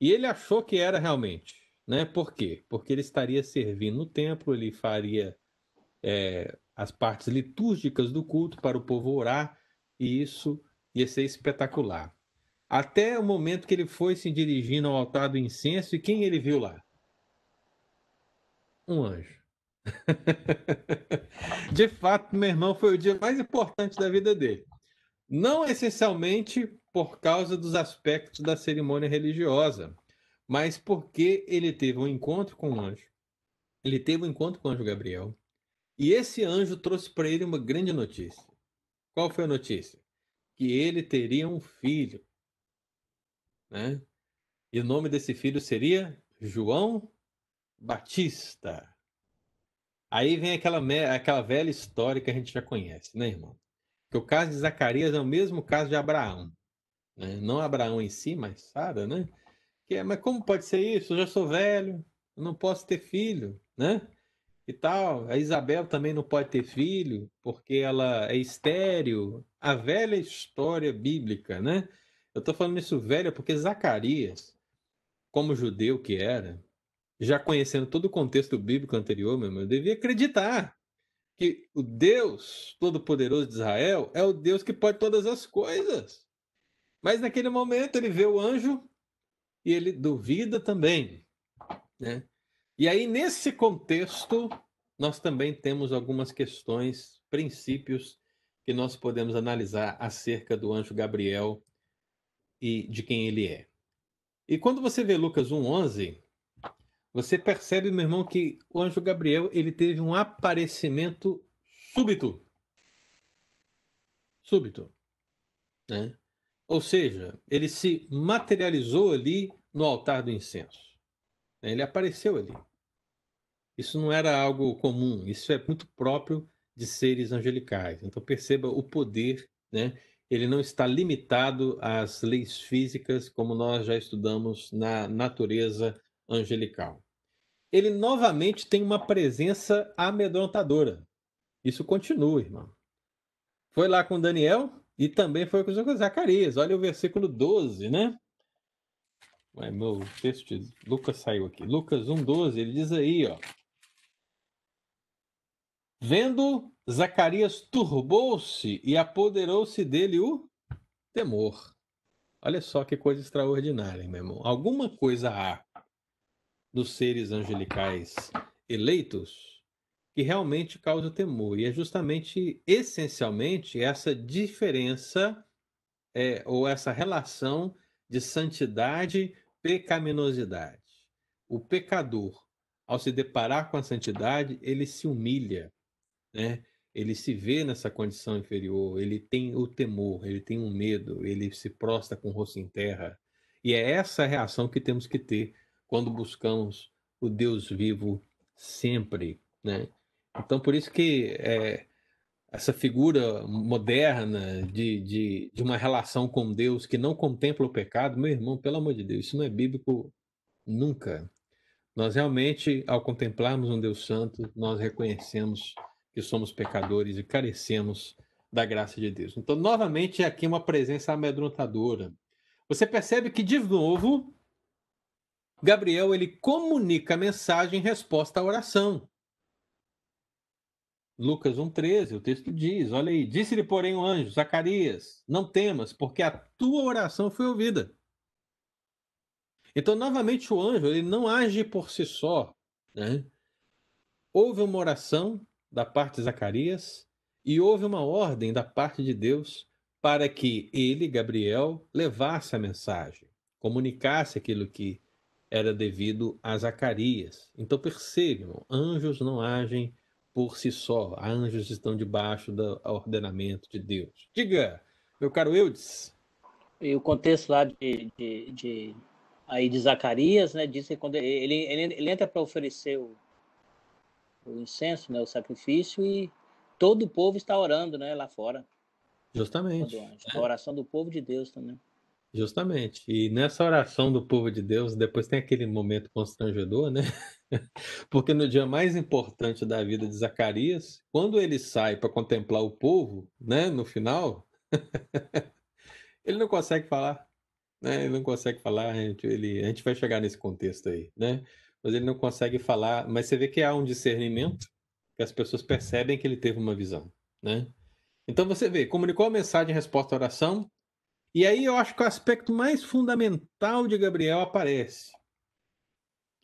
E ele achou que era realmente. Né? Por quê? Porque ele estaria servindo no templo, ele faria é, as partes litúrgicas do culto para o povo orar, e isso ia ser espetacular até o momento que ele foi se dirigindo ao altar do incenso e quem ele viu lá? Um anjo. (laughs) De fato, meu irmão, foi o dia mais importante da vida dele. Não essencialmente por causa dos aspectos da cerimônia religiosa, mas porque ele teve um encontro com o anjo. Ele teve um encontro com o anjo Gabriel. E esse anjo trouxe para ele uma grande notícia. Qual foi a notícia? Que ele teria um filho né? E o nome desse filho seria João Batista. Aí vem aquela, aquela velha história que a gente já conhece, né, irmão? Que o caso de Zacarias é o mesmo caso de Abraão. Né? Não Abraão em si, mas Sara, né? Que é, mas como pode ser isso? Eu já sou velho, eu não posso ter filho, né? E tal. A Isabel também não pode ter filho, porque ela é estéreo. A velha história bíblica, né? Eu estou falando isso velho porque Zacarias, como judeu que era, já conhecendo todo o contexto bíblico anterior, meu irmão, devia acreditar que o Deus Todo-Poderoso de Israel é o Deus que pode todas as coisas. Mas naquele momento ele vê o anjo e ele duvida também. Né? E aí, nesse contexto, nós também temos algumas questões, princípios que nós podemos analisar acerca do anjo Gabriel e de quem ele é. E quando você vê Lucas 1:11, você percebe, meu irmão, que o anjo Gabriel ele teve um aparecimento súbito. Súbito. Né? Ou seja, ele se materializou ali no altar do incenso. Ele apareceu ali. Isso não era algo comum, isso é muito próprio de seres angelicais. Então perceba o poder né, ele não está limitado às leis físicas, como nós já estudamos na natureza angelical. Ele novamente tem uma presença amedrontadora. Isso continua, irmão. Foi lá com Daniel e também foi com Zacarias. Olha o versículo 12, né? Ué, meu texto de Lucas saiu aqui. Lucas 1,12, ele diz aí, ó. Vendo Zacarias turbou-se e apoderou-se dele o temor. Olha só que coisa extraordinária, meu irmão. Alguma coisa há nos seres angelicais eleitos que realmente causa temor. E é justamente, essencialmente, essa diferença é, ou essa relação de santidade pecaminosidade. O pecador, ao se deparar com a santidade, ele se humilha, né? ele se vê nessa condição inferior, ele tem o temor, ele tem o medo, ele se prostra com o rosto em terra. E é essa reação que temos que ter quando buscamos o Deus vivo sempre, né? Então, por isso que é, essa figura moderna de, de, de uma relação com Deus que não contempla o pecado, meu irmão, pelo amor de Deus, isso não é bíblico nunca. Nós realmente, ao contemplarmos um Deus Santo, nós reconhecemos que somos pecadores e carecemos da graça de Deus. Então, novamente, é aqui uma presença amedrontadora. você percebe que, de novo, Gabriel ele comunica a mensagem em resposta à oração. Lucas 1,13, o texto diz: Olha aí, disse-lhe, porém, o anjo, Zacarias, não temas, porque a tua oração foi ouvida. Então, novamente, o anjo ele não age por si só. Né? Houve uma oração da parte de Zacarias e houve uma ordem da parte de Deus para que ele, Gabriel, levasse a mensagem, comunicasse aquilo que era devido a Zacarias. Então percebam, anjos não agem por si só, anjos estão debaixo do ordenamento de Deus. Diga, meu caro Eudes. E o contexto lá de, de, de aí de Zacarias, né, diz que quando ele, ele, ele entra para oferecer o, o incenso, né, o sacrifício, e todo o povo está orando, né, lá fora. Justamente. A oração do povo de Deus também. Justamente. E nessa oração do povo de Deus, depois tem aquele momento constrangedor, né? (laughs) Porque no dia mais importante da vida de Zacarias, quando ele sai para contemplar o povo, né, no final, (laughs) ele não consegue falar, né? Ele não consegue falar, a gente, ele, a gente vai chegar nesse contexto aí, né? Mas ele não consegue falar, mas você vê que há um discernimento, que as pessoas percebem que ele teve uma visão, né? Então você vê, comunicou a mensagem em resposta à oração, e aí eu acho que o aspecto mais fundamental de Gabriel aparece,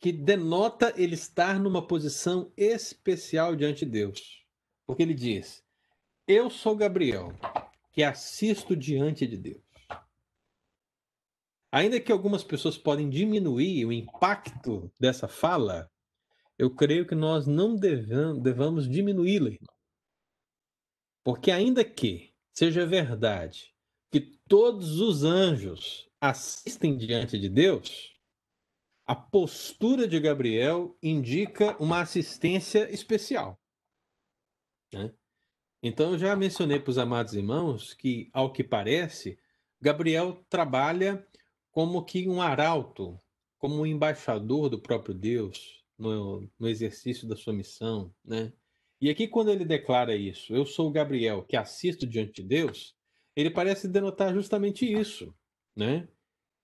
que denota ele estar numa posição especial diante de Deus. Porque ele diz: Eu sou Gabriel, que assisto diante de Deus. Ainda que algumas pessoas podem diminuir o impacto dessa fala, eu creio que nós não devamos, devamos diminuí-la. Porque ainda que seja verdade que todos os anjos assistem diante de Deus, a postura de Gabriel indica uma assistência especial. Né? Então, eu já mencionei para os amados irmãos que, ao que parece, Gabriel trabalha como que um arauto, como um embaixador do próprio Deus no, no exercício da sua missão. Né? E aqui, quando ele declara isso, eu sou Gabriel que assisto diante de Deus, ele parece denotar justamente isso, né?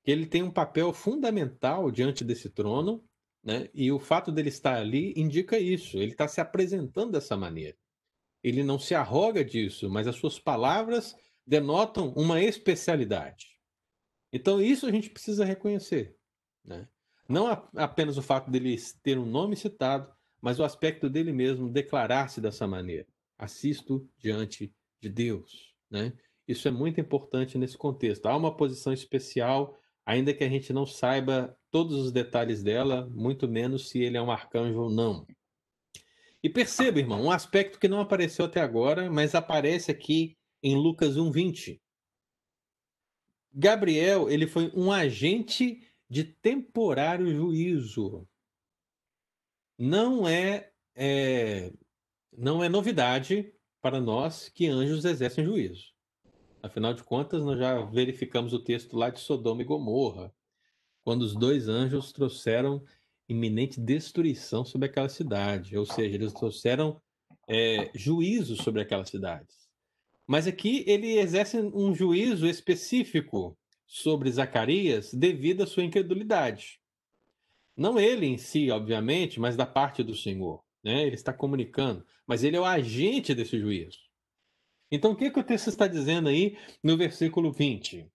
Que ele tem um papel fundamental diante desse trono, né? E o fato dele estar ali indica isso. Ele está se apresentando dessa maneira. Ele não se arroga disso, mas as suas palavras denotam uma especialidade. Então isso a gente precisa reconhecer, né? Não apenas o fato dele ter um nome citado, mas o aspecto dele mesmo declarar-se dessa maneira. Assisto diante de Deus, né? Isso é muito importante nesse contexto. Há uma posição especial, ainda que a gente não saiba todos os detalhes dela, muito menos se ele é um arcanjo ou não. E perceba, irmão, um aspecto que não apareceu até agora, mas aparece aqui em Lucas 1:20. Gabriel, ele foi um agente de temporário juízo. Não é, é não é novidade para nós que anjos exercem juízo. Afinal de contas, nós já verificamos o texto lá de Sodoma e Gomorra, quando os dois anjos trouxeram iminente destruição sobre aquela cidade, ou seja, eles trouxeram é, juízo sobre aquelas cidades. Mas aqui ele exerce um juízo específico sobre Zacarias devido à sua incredulidade. Não ele em si, obviamente, mas da parte do Senhor. Né? Ele está comunicando, mas ele é o agente desse juízo. Então, o que, que o texto está dizendo aí no versículo 20?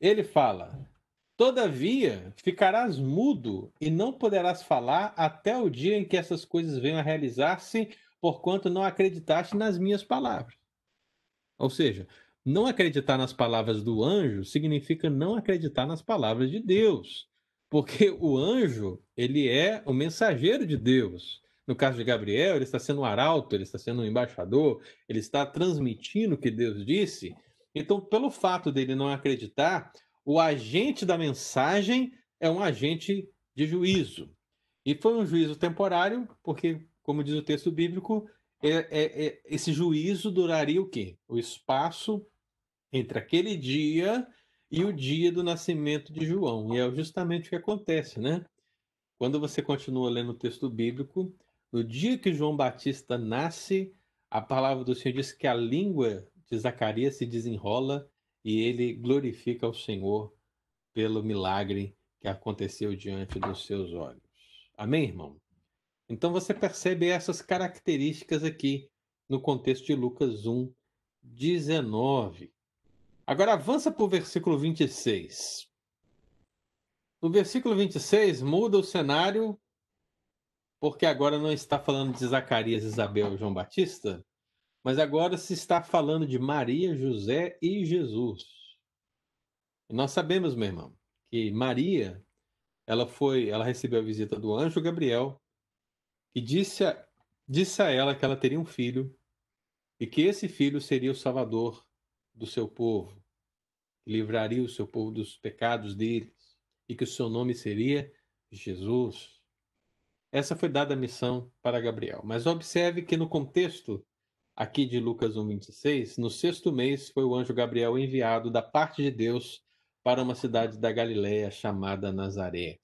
Ele fala: Todavia ficarás mudo e não poderás falar até o dia em que essas coisas venham a realizar-se, porquanto não acreditaste nas minhas palavras. Ou seja, não acreditar nas palavras do anjo significa não acreditar nas palavras de Deus, porque o anjo, ele é o mensageiro de Deus. No caso de Gabriel, ele está sendo um arauto, ele está sendo um embaixador, ele está transmitindo o que Deus disse. Então, pelo fato dele não acreditar, o agente da mensagem é um agente de juízo. E foi um juízo temporário, porque, como diz o texto bíblico, é, é, é, esse juízo duraria o quê? O espaço entre aquele dia e o dia do nascimento de João. E é justamente o que acontece, né? Quando você continua lendo o texto bíblico, no dia que João Batista nasce, a palavra do Senhor diz que a língua de Zacarias se desenrola e ele glorifica ao Senhor pelo milagre que aconteceu diante dos seus olhos. Amém, irmão? Então você percebe essas características aqui no contexto de Lucas 1, 19. Agora avança para o versículo 26. No versículo 26, muda o cenário, porque agora não está falando de Zacarias, Isabel e João Batista, mas agora se está falando de Maria, José e Jesus. E nós sabemos, meu irmão, que Maria, ela foi, ela recebeu a visita do anjo Gabriel, e disse a, disse a ela que ela teria um filho e que esse filho seria o salvador do seu povo, que livraria o seu povo dos pecados deles e que o seu nome seria Jesus. Essa foi dada a missão para Gabriel. Mas observe que no contexto aqui de Lucas 1:26, no sexto mês foi o anjo Gabriel enviado da parte de Deus para uma cidade da Galiléia chamada Nazaré.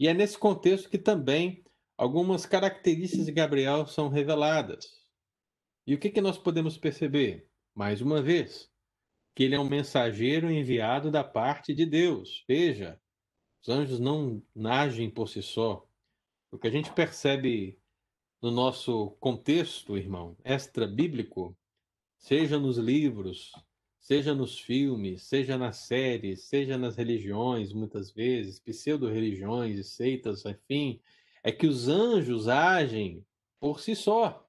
E é nesse contexto que também algumas características de Gabriel são reveladas. E o que, que nós podemos perceber? Mais uma vez, que ele é um mensageiro enviado da parte de Deus. Veja, os anjos não nagem por si só. O que a gente percebe no nosso contexto, irmão, extra-bíblico, seja nos livros, seja nos filmes, seja nas séries, seja nas religiões, muitas vezes, pseudo-religiões e seitas, enfim, é que os anjos agem por si só.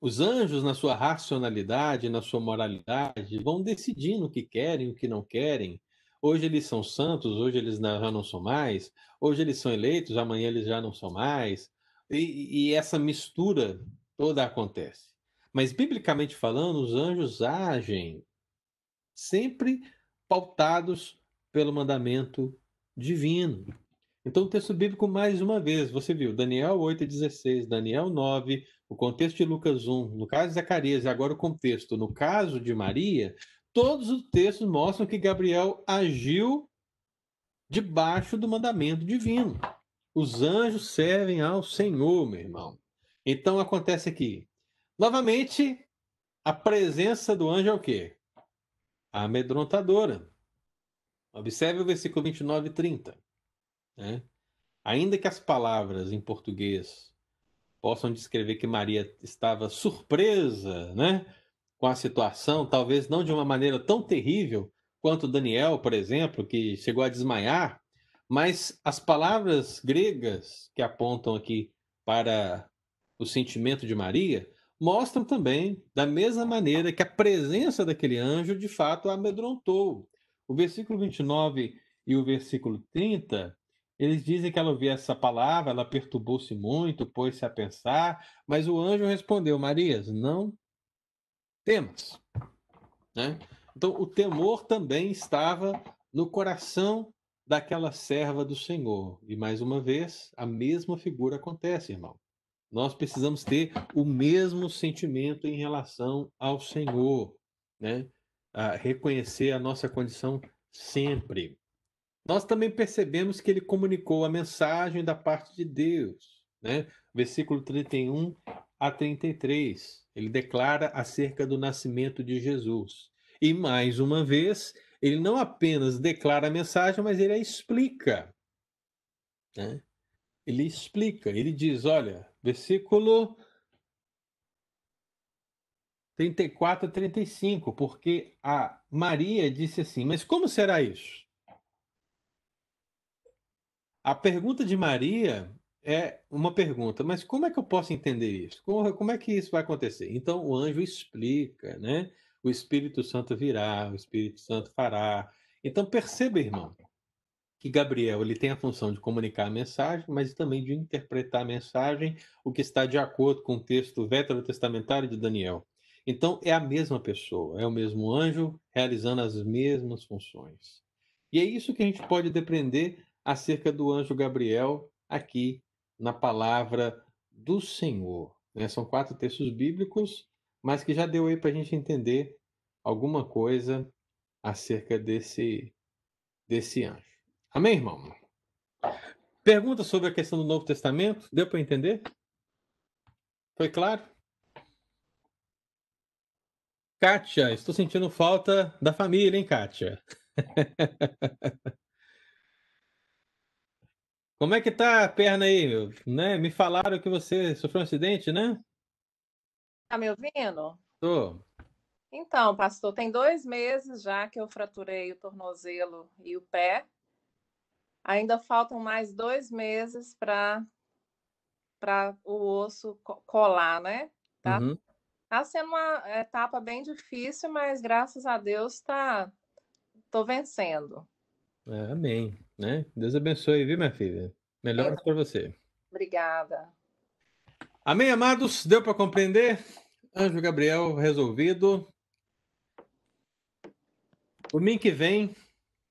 Os anjos, na sua racionalidade, na sua moralidade, vão decidindo o que querem, o que não querem, Hoje eles são santos, hoje eles já não são mais, hoje eles são eleitos, amanhã eles já não são mais. E, e essa mistura toda acontece. Mas, biblicamente falando, os anjos agem sempre pautados pelo mandamento divino. Então, o texto bíblico, mais uma vez, você viu, Daniel 8,16, Daniel 9, o contexto de Lucas 1, no caso de Zacarias, e agora o contexto, no caso de Maria, todos os textos mostram que Gabriel agiu debaixo do mandamento divino. Os anjos servem ao Senhor, meu irmão. Então acontece aqui. Novamente, a presença do anjo é o quê? Amedrontadora. Observe o versículo 29 e 30. Né? Ainda que as palavras em português possam descrever que Maria estava surpresa, né? com a situação, talvez não de uma maneira tão terrível quanto Daniel, por exemplo, que chegou a desmaiar, mas as palavras gregas que apontam aqui para o sentimento de Maria mostram também da mesma maneira que a presença daquele anjo de fato a amedrontou. O versículo 29 e o versículo 30, eles dizem que ela ouviu essa palavra, ela perturbou-se muito, pôs-se a pensar, mas o anjo respondeu: Marias, não temas. Né? Então, o temor também estava no coração daquela serva do Senhor. E mais uma vez, a mesma figura acontece, irmão. Nós precisamos ter o mesmo sentimento em relação ao Senhor, né? A reconhecer a nossa condição sempre. Nós também percebemos que ele comunicou a mensagem da parte de Deus, né? Versículo 31 a 33 ele declara acerca do nascimento de Jesus. E mais uma vez, ele não apenas declara a mensagem, mas ele a explica. Né? Ele explica, ele diz: olha, versículo 34 a 35, porque a Maria disse assim: Mas como será isso? A pergunta de Maria é uma pergunta, mas como é que eu posso entender isso? Como, como é que isso vai acontecer? Então o anjo explica, né? O Espírito Santo virá, o Espírito Santo fará. Então perceba, irmão, que Gabriel ele tem a função de comunicar a mensagem, mas também de interpretar a mensagem, o que está de acordo com o texto veterotestamentário de Daniel. Então é a mesma pessoa, é o mesmo anjo realizando as mesmas funções. E é isso que a gente pode depreender acerca do anjo Gabriel aqui na palavra do Senhor. Né? São quatro textos bíblicos, mas que já deu aí para a gente entender alguma coisa acerca desse, desse anjo. Amém, irmão? Pergunta sobre a questão do Novo Testamento? Deu para entender? Foi claro? Kátia, estou sentindo falta da família, hein, Kátia? (laughs) Como é que tá a perna aí, né? Me falaram que você sofreu um acidente, né? Tá me ouvindo? Tô. Então, pastor, tem dois meses já que eu fraturei o tornozelo e o pé. Ainda faltam mais dois meses para para o osso colar, né? Tá, uhum. tá sendo uma etapa bem difícil, mas graças a Deus tá tô vencendo. É, amém, né? Deus abençoe, viu, minha filha? Melhor para você. Obrigada. Amém, amados? Deu para compreender? Anjo Gabriel resolvido. O domingo que vem,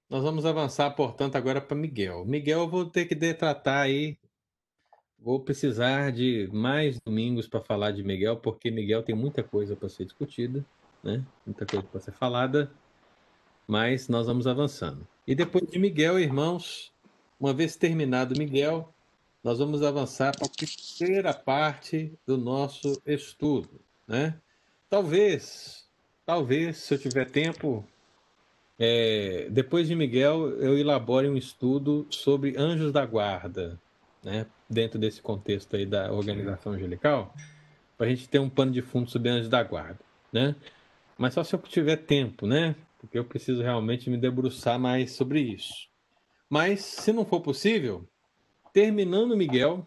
nós vamos avançar, portanto, agora para Miguel. Miguel, eu vou ter que detratar aí. Vou precisar de mais domingos para falar de Miguel, porque Miguel tem muita coisa para ser discutida, né? Muita coisa para ser falada. Mas nós vamos avançando. E depois de Miguel, irmãos, uma vez terminado Miguel, nós vamos avançar para a terceira parte do nosso estudo, né? Talvez, talvez, se eu tiver tempo, é, depois de Miguel, eu elabore um estudo sobre anjos da guarda, né? Dentro desse contexto aí da organização angelical, para a gente ter um pano de fundo sobre anjos da guarda, né? Mas só se eu tiver tempo, né? Porque eu preciso realmente me debruçar mais sobre isso. Mas, se não for possível, terminando Miguel,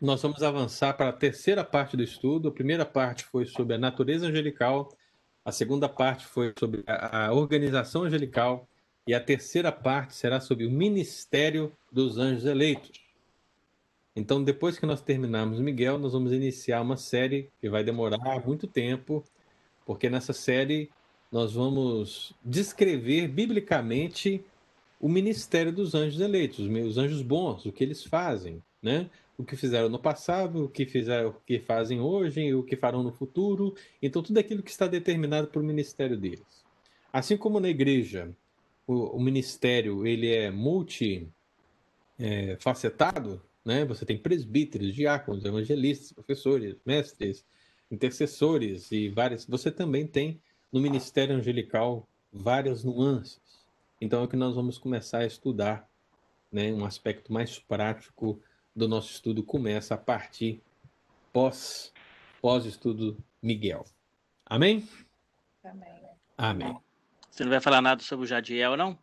nós vamos avançar para a terceira parte do estudo. A primeira parte foi sobre a natureza angelical, a segunda parte foi sobre a, organização angelical e a terceira parte será sobre o ministério dos anjos eleitos. Então, depois que nós terminarmos Miguel, nós vamos iniciar uma série que vai demorar muito tempo, porque nessa série nós vamos descrever biblicamente o ministério dos anjos eleitos, os anjos bons, o que eles fazem, né? o que fizeram no passado, o que fizeram, o que fazem hoje, o que farão no futuro. Então tudo aquilo que está determinado para o ministério deles. Assim como na igreja, o, o ministério ele é multifacetado, é, né? Você tem presbíteros, diáconos, evangelistas, professores, mestres, intercessores e várias. Você também tem no ministério angelical várias nuances. Então é o que nós vamos começar a estudar, né? Um aspecto mais prático do nosso estudo começa a partir pós pós estudo Miguel. Amém? Amém. Amém. Você não vai falar nada sobre o Jadiel, não?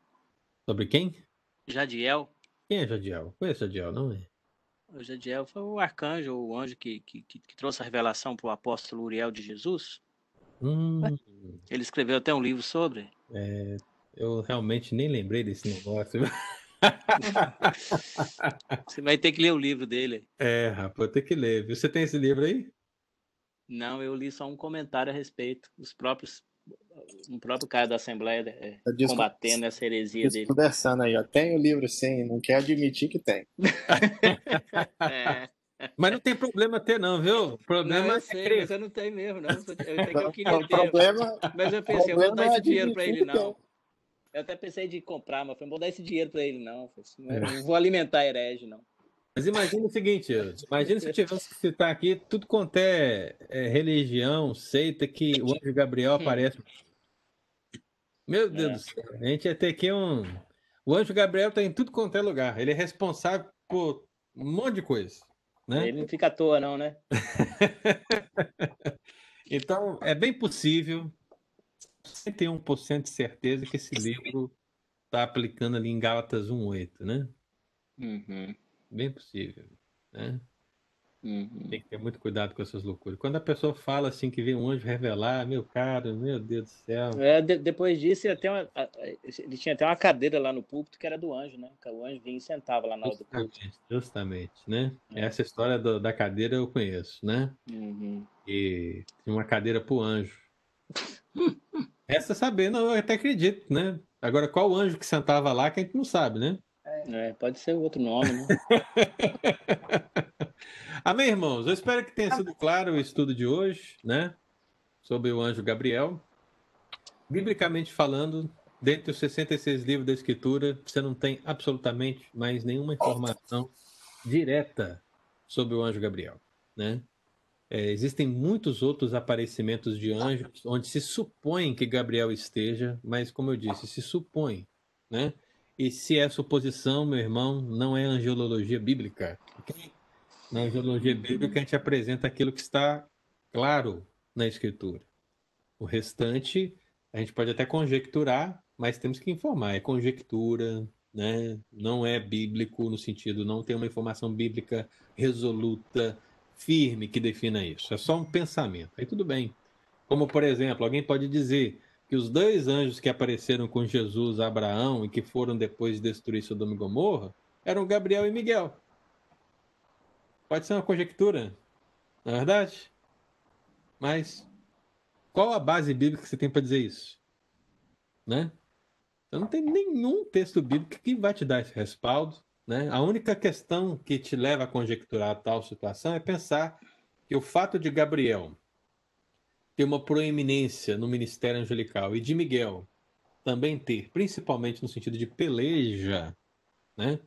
Sobre quem? Jadiel. Quem é Jadiel? Conhece Jadiel, não é? O Jadiel foi o arcanjo, o anjo que, que, que trouxe a revelação para o apóstolo Uriel de Jesus. Hum. Ele escreveu até um livro sobre. É, eu realmente nem lembrei desse negócio. (laughs) Você vai ter que ler o livro dele. É, rapaz, eu tenho que ler. Você tem esse livro aí? Não, eu li só um comentário a respeito. Os próprios, um próprio cara da Assembleia é, combatendo essa heresia dele. Conversando aí, ó. Tem o livro sim, não quer admitir que tem. (laughs) é. Mas não tem problema ter, não, viu? O problema não, eu é sei, crer. mas eu não tenho mesmo, não. Eu, eu queria ter. Problema, mas eu pensei, eu vou dar esse dinheiro para ele, não. Eu até pensei de comprar, mas falei, não vou dar esse dinheiro para ele, não. Não, é. vou alimentar herege, não. Mas imagina o seguinte, imagina se eu tivesse que citar aqui tudo quanto é, é religião, seita, que o anjo Gabriel aparece. Meu Deus é. do céu, a gente ia ter aqui um. O anjo Gabriel está em tudo quanto é lugar. Ele é responsável por um monte de coisa. Né? Ele não fica à toa, não, né? (laughs) então, é bem possível 61% de certeza que esse livro está aplicando ali em Gálatas 1,8, né? Uhum. Bem possível, né? Uhum. Tem que ter muito cuidado com essas loucuras. Quando a pessoa fala assim que vem um anjo revelar, meu caro, meu Deus do céu. É, de, depois disso, ele, uma, ele tinha até uma cadeira lá no púlpito que era do anjo, né? O anjo vinha e sentava lá na hora do púlpito. Justamente, né? É. Essa história do, da cadeira eu conheço, né? Uhum. E tinha uma cadeira para o anjo. Essa sabendo, eu até acredito, né? Agora, qual anjo que sentava lá que a gente não sabe, né? É, pode ser outro nome, né? (laughs) Amém, irmãos? Eu espero que tenha sido claro o estudo de hoje, né? Sobre o anjo Gabriel. Biblicamente falando, dentre os 66 livros da Escritura, você não tem absolutamente mais nenhuma informação direta sobre o anjo Gabriel, né? É, existem muitos outros aparecimentos de anjos onde se supõe que Gabriel esteja, mas como eu disse, se supõe, né? E se é suposição, meu irmão, não é angelologia bíblica. Na angelologia bíblica a gente apresenta aquilo que está claro na escritura. O restante a gente pode até conjecturar, mas temos que informar. É conjectura, né? não é bíblico no sentido, não tem uma informação bíblica resoluta, firme que defina isso. É só um pensamento. Aí tudo bem. Como, por exemplo, alguém pode dizer que os dois anjos que apareceram com Jesus a Abraão e que foram depois destruir Sodoma e Gomorra eram Gabriel e Miguel. Pode ser uma conjectura, não é verdade? Mas qual a base bíblica que você tem para dizer isso? Né? Então não tem nenhum texto bíblico que vai te dar esse respaldo. Né? A única questão que te leva a conjecturar tal situação é pensar que o fato de Gabriel ter uma proeminência no ministério angelical e de Miguel também ter, principalmente no sentido de peleja, né?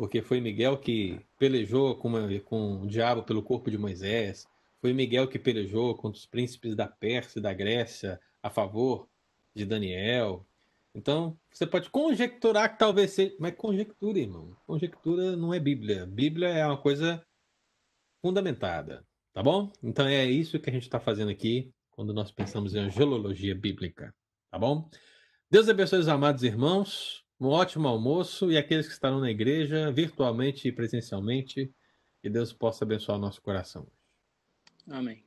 Porque foi Miguel que pelejou com, uma, com o diabo pelo corpo de Moisés, foi Miguel que pelejou contra os príncipes da Pérsia e da Grécia a favor de Daniel, então, você pode conjecturar que talvez seja. Mas conjectura, irmão. Conjectura não é Bíblia. Bíblia é uma coisa fundamentada. Tá bom? Então é isso que a gente está fazendo aqui quando nós pensamos em angelologia bíblica. Tá bom? Deus abençoe os amados irmãos. Um ótimo almoço e aqueles que estarão na igreja, virtualmente e presencialmente. Que Deus possa abençoar o nosso coração. Amém.